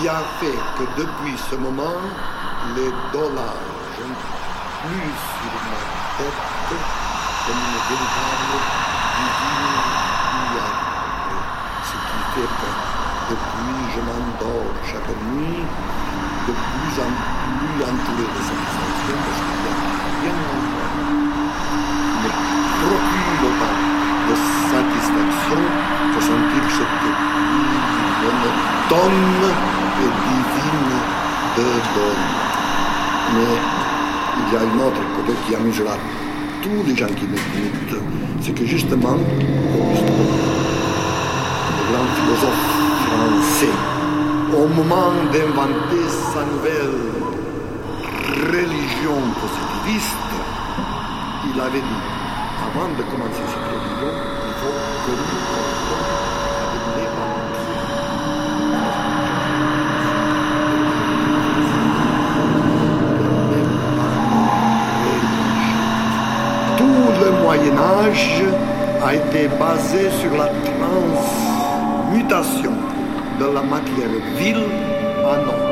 Qui a fait que depuis ce moment, les dollars jonchent plus sur ma tête comme une véritable divine. Ce qui fait que depuis je m'endors chaque nuit, de plus en plus entouré de sensations parce qu'il y a rien en moi. Mais procure autant de satisfaction que sentir cette pluie monotone et divine de donne. Mais il y a une autre côté qui amusera tous les gens qui m'écoutent. C'est que justement, le grand philosophe français, au moment d'inventer sa nouvelle religion positiviste, il avait dit, avant de commencer cette religion, il faut que nous commencions avec les banquiers. Tout le Moyen Âge a été basé sur la transmutation de la matière vile en or.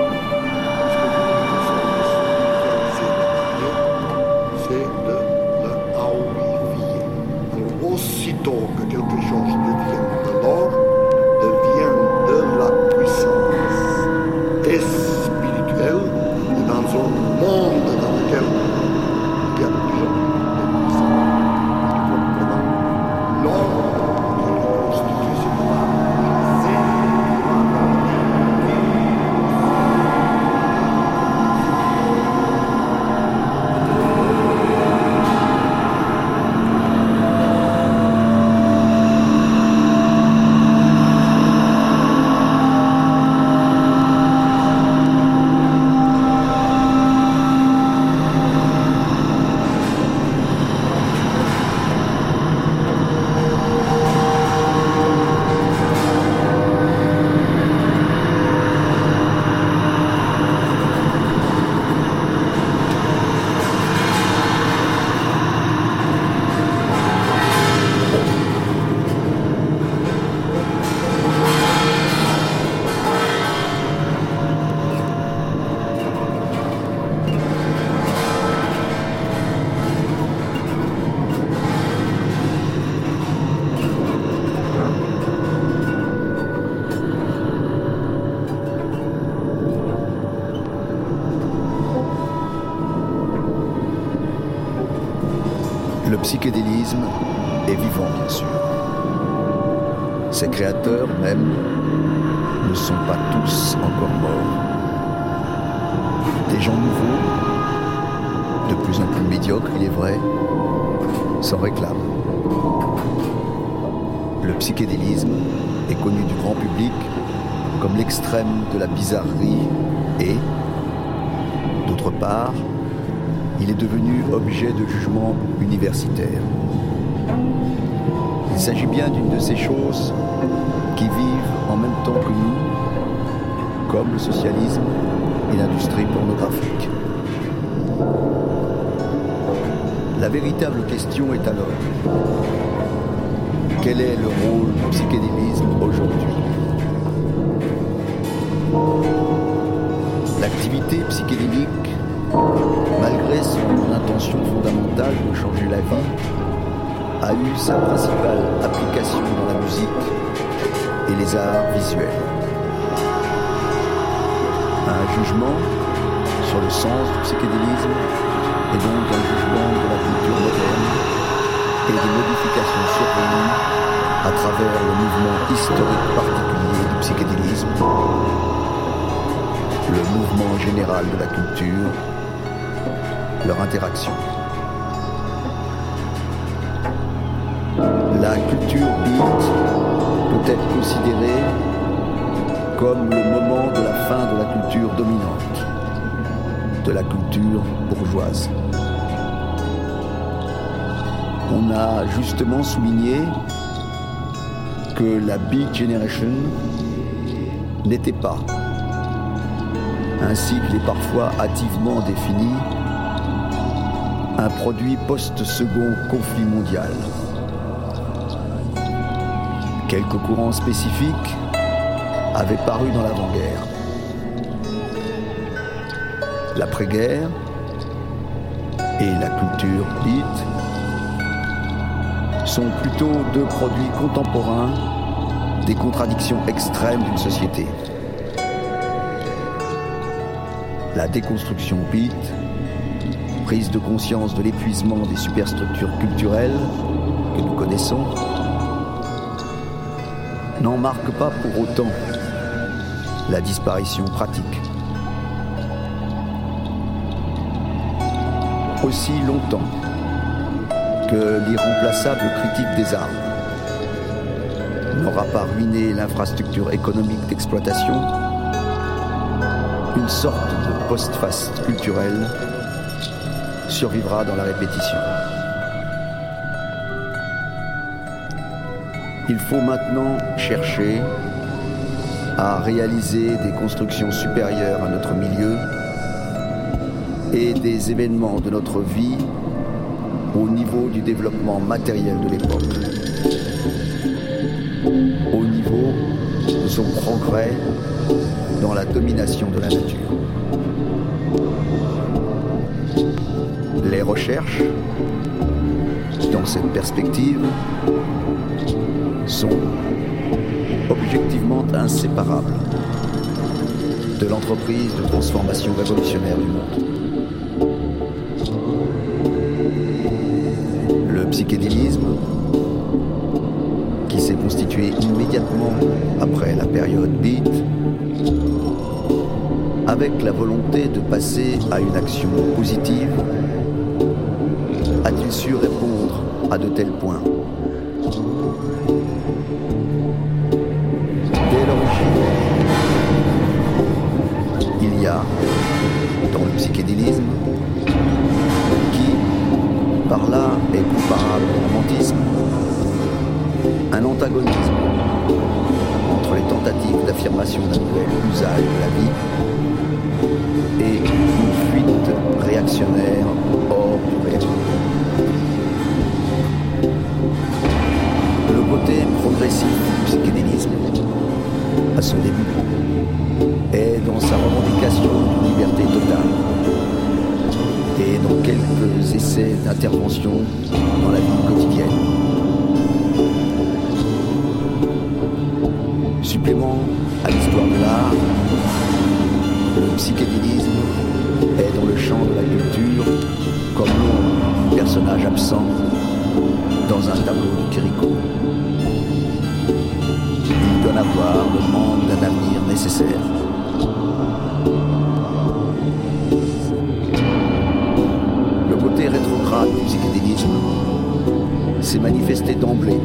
Plus en plus médiocres, il est vrai, s'en réclament. Le psychédélisme est connu du grand public comme l'extrême de la bizarrerie et, d'autre part, il est devenu objet de jugement universitaire. Il s'agit bien d'une de ces choses qui vivent en même temps que nous, comme le socialisme et l'industrie pornographique. La véritable question est alors, quel est le rôle du psychédélisme aujourd'hui? L'activité psychédélique, malgré son intention fondamentale de changer la vie, a eu sa principale application dans la musique et les arts visuels. Un jugement sur le sens du psychédélisme et donc un jugement de la culture moderne et des modifications survenues à travers le mouvement historique particulier du psychédélisme, le mouvement général de la culture, leur interaction. La culture beat peut être considérée comme le moment de la fin de la culture dominante, de la culture bourgeoise. On a justement souligné que la Beat Generation n'était pas, ainsi qu'il est parfois hâtivement défini, un produit post-second conflit mondial. Quelques courants spécifiques avaient paru dans l'avant-guerre. L'après-guerre et la culture beat sont plutôt deux produits contemporains des contradictions extrêmes d'une société. La déconstruction beat, prise de conscience de l'épuisement des superstructures culturelles que nous connaissons, n'en marque pas pour autant la disparition pratique. Aussi longtemps que l'irremplaçable critique des armes n'aura pas ruiné l'infrastructure économique d'exploitation, une sorte de post-faste culturel survivra dans la répétition. Il faut maintenant chercher à réaliser des constructions supérieures à notre milieu et des événements de notre vie au niveau du développement matériel de l'époque, au niveau de son progrès dans la domination de la nature. Les recherches dans cette perspective sont objectivement inséparables de l'entreprise de transformation révolutionnaire du monde. Immédiatement après la période beat, avec la volonté de passer à une action positive, a-t-il su répondre à de tels points? Dès l'origine, il y a, dans le psychédélisme, qui, par là, est comparable au romantisme, un antagonisme entre les tentatives d'affirmation d'un nouvel usage de la vie et une fuite réactionnaire hors du réel. Le côté progressif du psychédélisme, à son début, est dans sa revendication de liberté totale et dans quelques essais d'intervention dans la vie à l'histoire de l'art, le psychédélisme est dans le champ de la culture comme l'ombre personnage absent dans un tableau de Kirikou. Il donne à voir le manque d'un avenir nécessaire. Le côté rétrograde du psychédélisme s'est manifesté d'emblée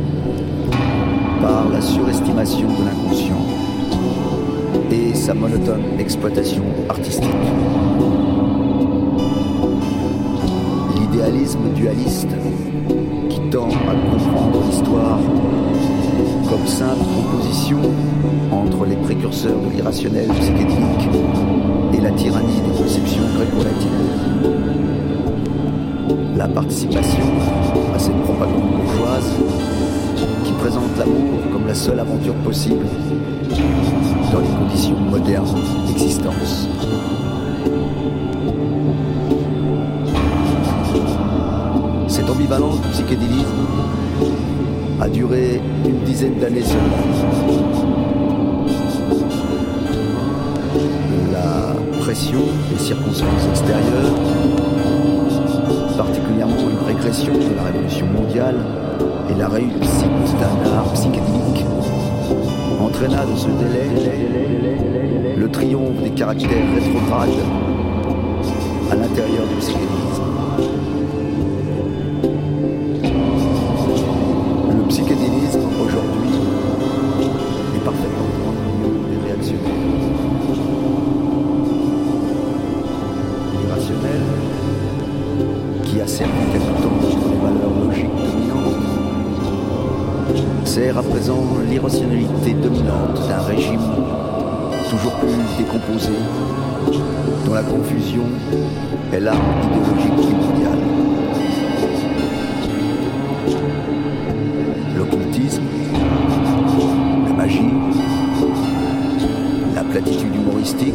par la surestimation de l'inconscient et sa monotone exploitation artistique. L'idéalisme dualiste qui tend à comprendre l'histoire comme simple composition entre les précurseurs de l'irrationnel psychédélique et la tyrannie des conceptions gréco-latines. La participation à cette propagande bourgeoise qui présente l'amour comme la seule aventure possible dans les conditions modernes d'existence. Cette ambivalence du psychédélisme a duré une dizaine d'années seulement. La pression des circonstances extérieures, particulièrement une régression de la révolution mondiale et la réussite d'un art psychédélique, entraîna de ce délai le triomphe des caractères rétrogrades à l'intérieur du psychédélisme. Présent l'irrationalité dominante d'un régime toujours plus décomposé, dont la confusion est l'arme idéologique primordiale. L'occultisme, la magie, la platitude humoristique,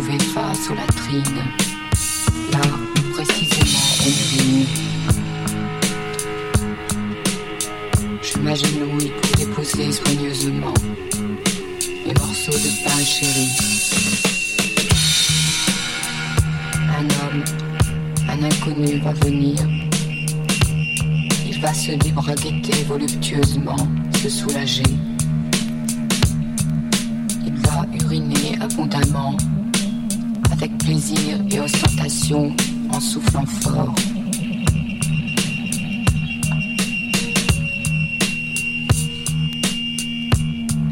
face aux latrines, là où précisément on. Je m'agenouille pour déposer soigneusement mes morceaux de pain chéri. Un homme, un inconnu va venir. Il Il va se débraguetter voluptueusement, se soulager. Il va uriner abondamment, avec plaisir et ostentation, en soufflant fort.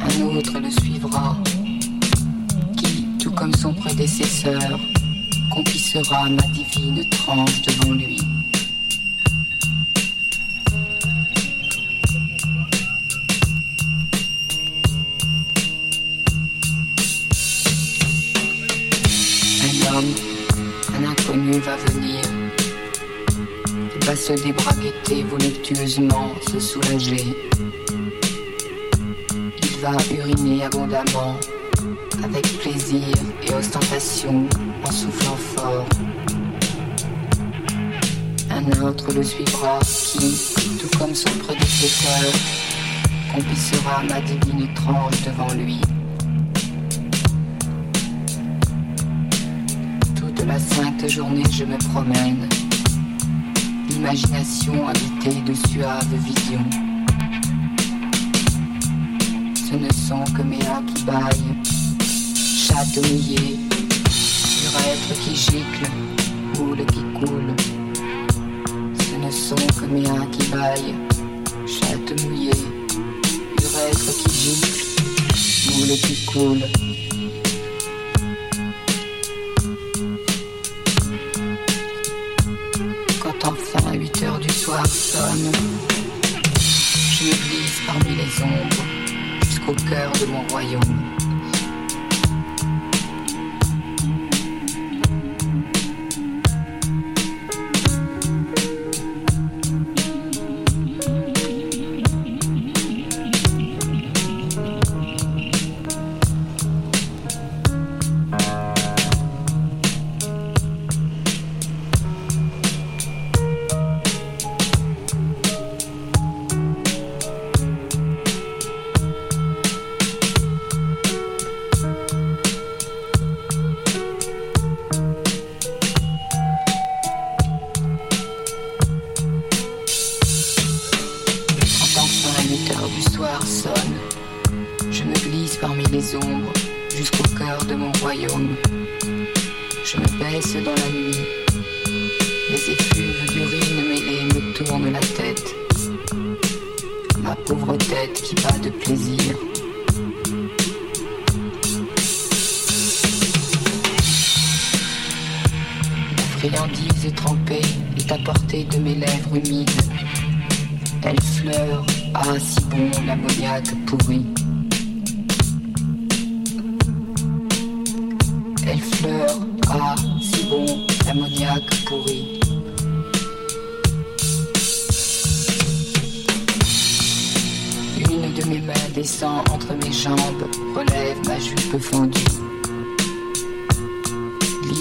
Un autre le suivra, qui, tout comme son prédécesseur, conquistera ma divine tranche devant soulager. Il va uriner abondamment, avec plaisir et ostentation, en soufflant fort. Un autre le suivra qui, tout comme son prédécesseur, complissera ma divine tranche devant lui. Toute la sainte journée je me promène, l'imagination habitée de suaves visions. Ce ne sont que mes hats qui baillent, chatte mouillée, urètre qui gicle, boule qui coule. Ce ne sont que mes hats qui baillent, chatte mouillée, urètre qui gicle, boule qui coule. Jusqu'au cœur de mon royaume.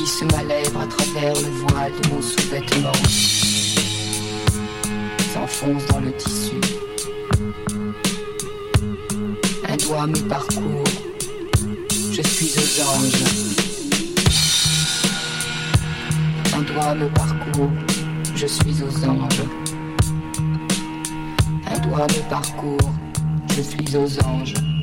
Glisse ma lèvre à travers le voile de mon sous-vêtement s'enfonce dans le tissu. Un doigt me parcourt. Je suis aux anges. Un doigt me parcourt. Je suis aux anges. Un doigt me parcourt. Je suis aux anges.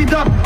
speed up.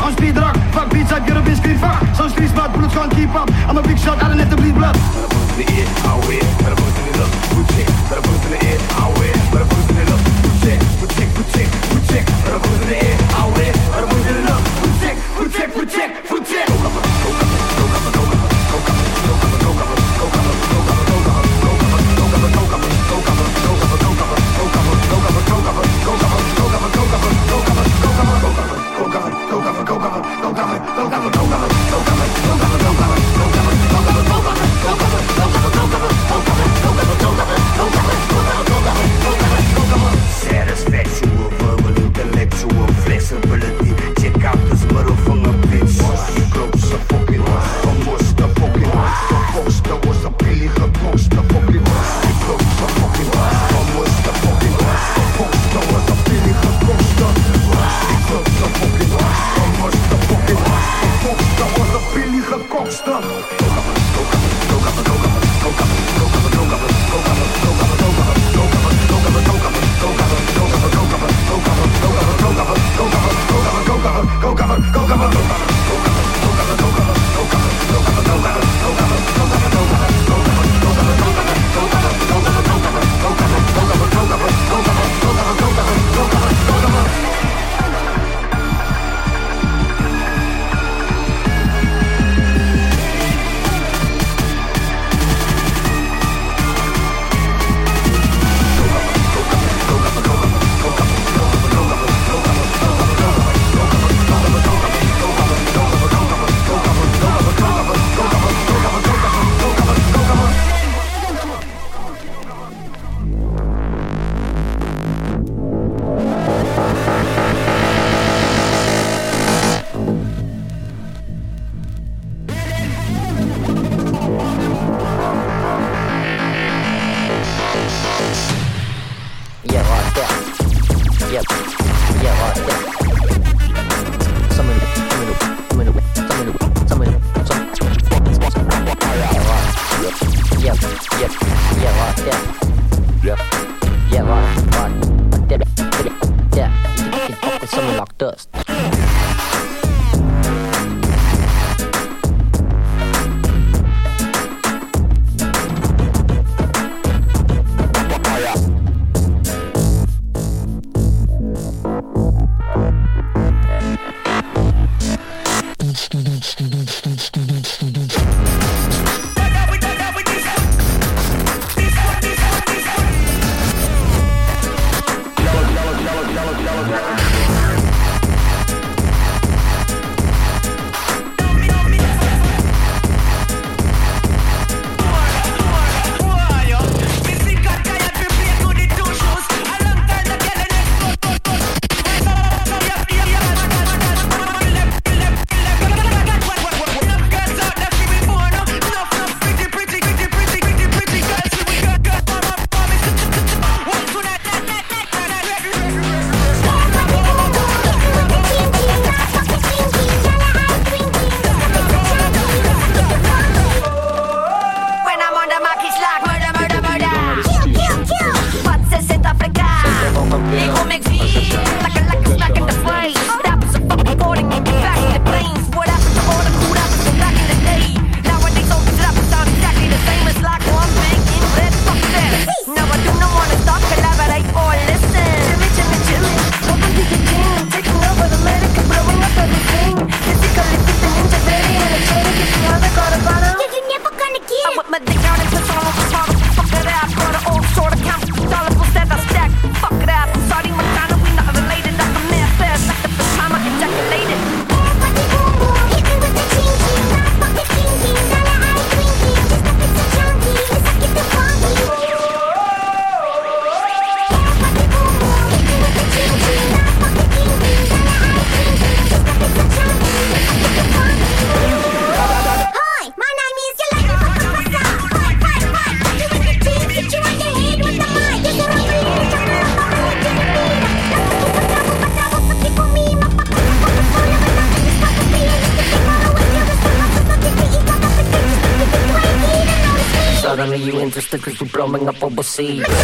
mga pobosito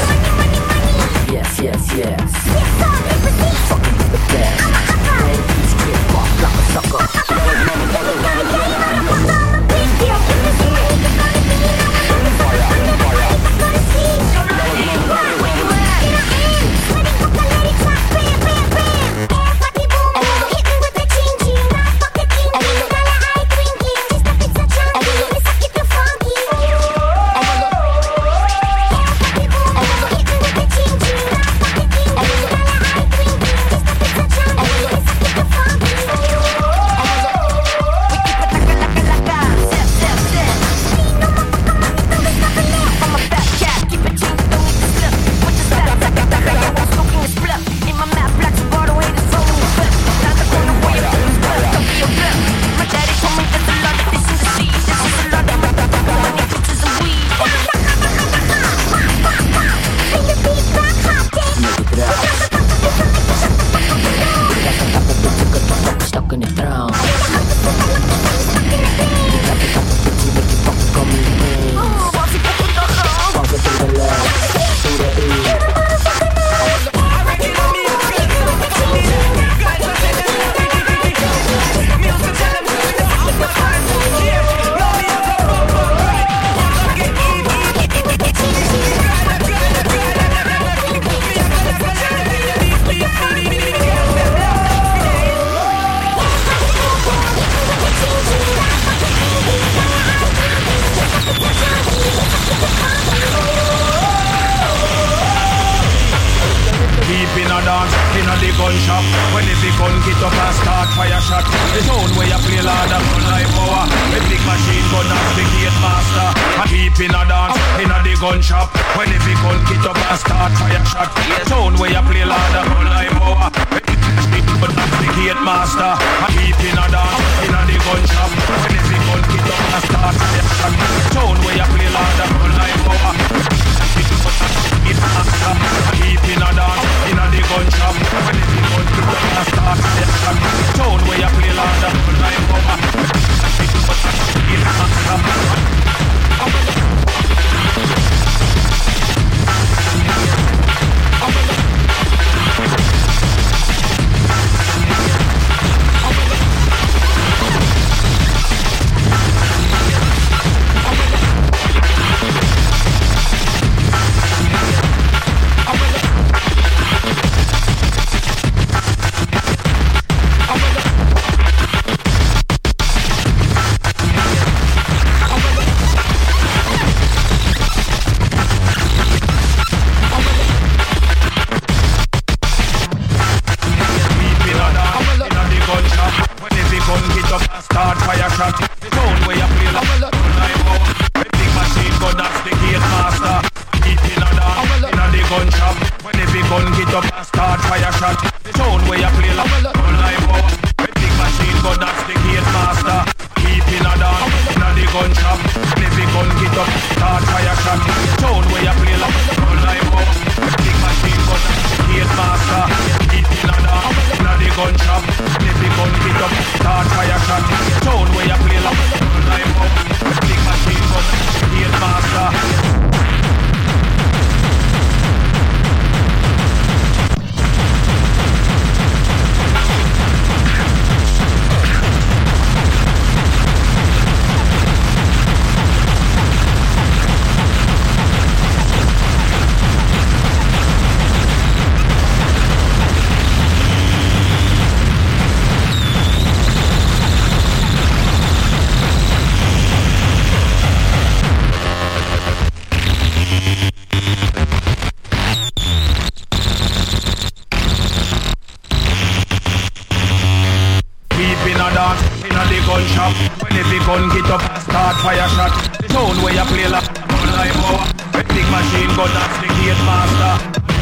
machine gun that's the gate master.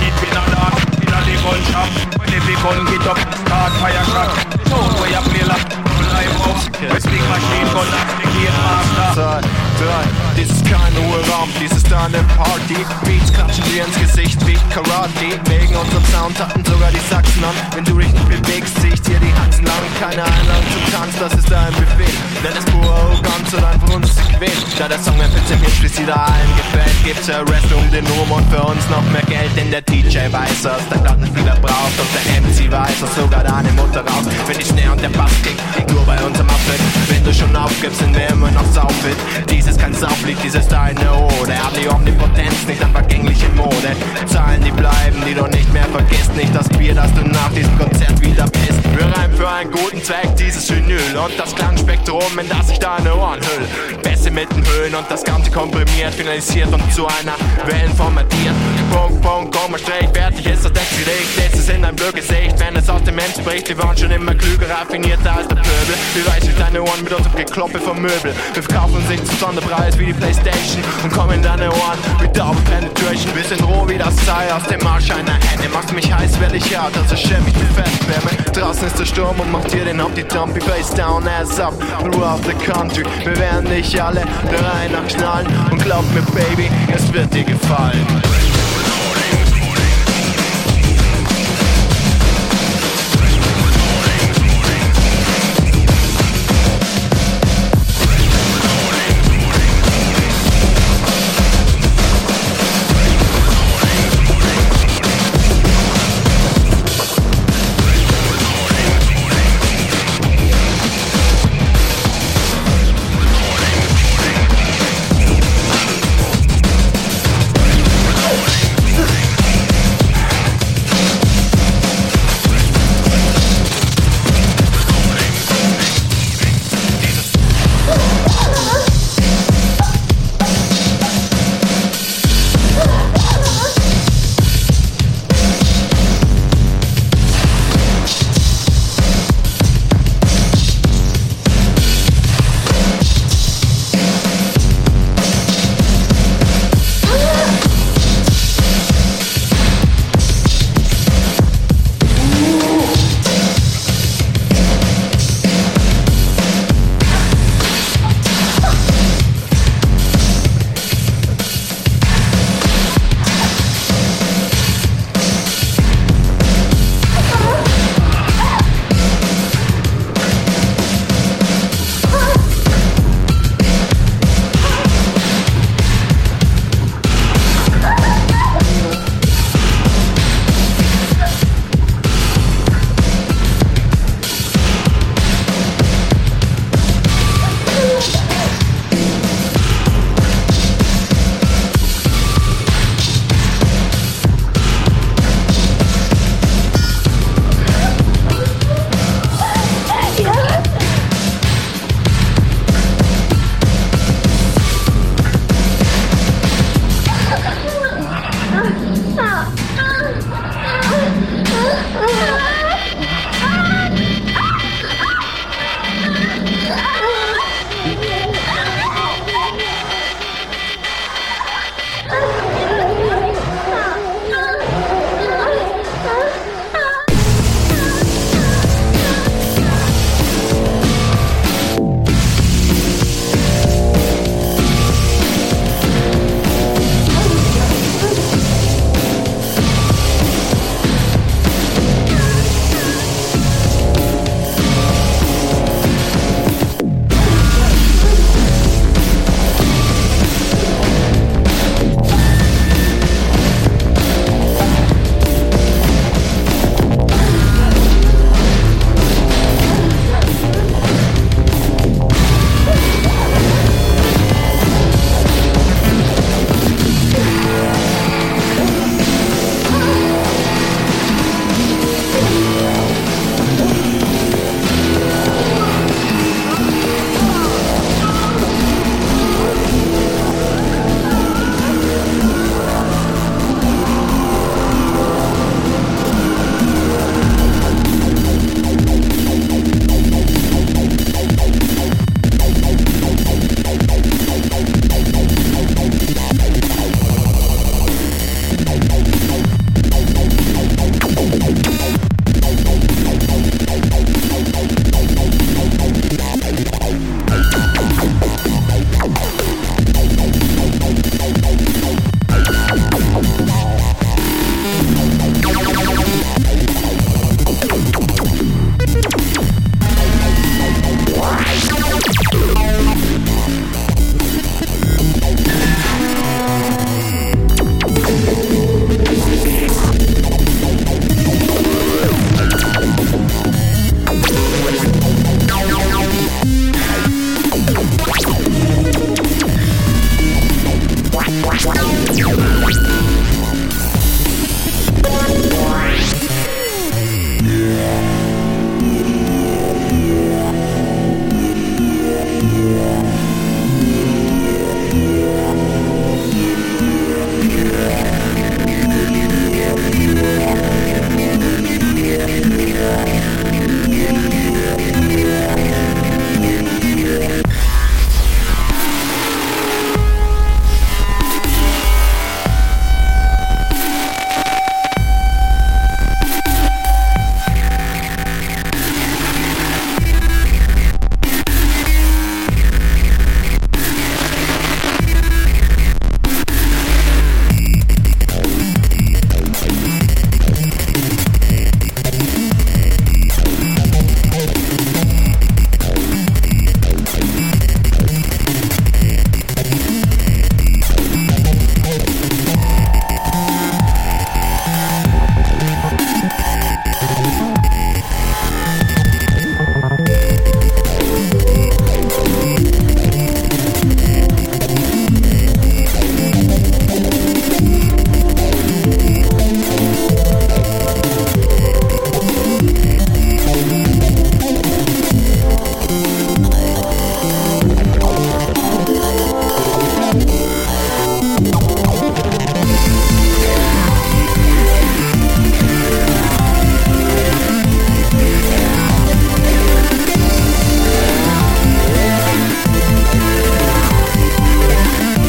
It been a dance in a the gun shop. When the gun get up, start fire shot. The sound where you play like Als der Gearmaster. Zwei, drei, dies ist kein Ruheraum, dies ist eine Party. Beats klatschen dir ins Gesicht wie Karate. Wegen unserem Sound hatten sogar die Sachsen an. Wenn du dich nicht bewegst, zieh ich dir die Haxen lang. Keine Einladung zum Tanz, das ist dein Befehl. Denn es pure Arroganz und einfach uns quälen. Da der Song bisschen mir schließt wieder allen gefällt, gibt's der Rest um den Ruhm und für uns noch mehr Geld. Denn der DJ weiß, was der Plattenspieler braucht und der MC weiß, was sogar deine Mutter raus. Wenn die Snare und der Bass kickt, nur bei uns am Abfit. Wenn du schon aufgibst, sind wir immer noch saufit. Dies ist kein Sauflied, dies ist deine Ode. Hab die Omnipotenz, nicht an vergängliche Mode. Zahlen, die bleiben, die du nicht mehr vergisst. Nicht das Bier, das du nach diesem Konzert wieder bist. Wir reimen für einen guten Zweck dieses Vinyl und das Klangspektrum, in das ich deine Ohren hüll. Bässe mit den Höhen und das Ganze komprimiert, finalisiert und zu einer Wellen formatiert. Punkt, Punkt, Komma, Strich, fertig ist das Text gelegt. Jetzt ist in deinem Blödgesicht, wenn es aus dem Mensch spricht. Wir waren schon immer klüger, raffinierter als der Pöbel. Wir reißen deine Ohren mit unserem Gekloppe vom Möbel. Wir verkaufen uns nicht zum Sonderpreis wie die Playstation und kommen in deine Ohren wie Double Penetration. Wir sind roh wie das Seil aus dem Marsch einer Henne. Machst mich heiß, werde ich hart, also ich mich fest. Wärme. Draußen ist der Sturm und macht dir den Hop die Dumpy Face down, ass up, throughout the country. Wir werden dich alle der Reihe nach und glaub mir, Baby, es wird dir gefallen.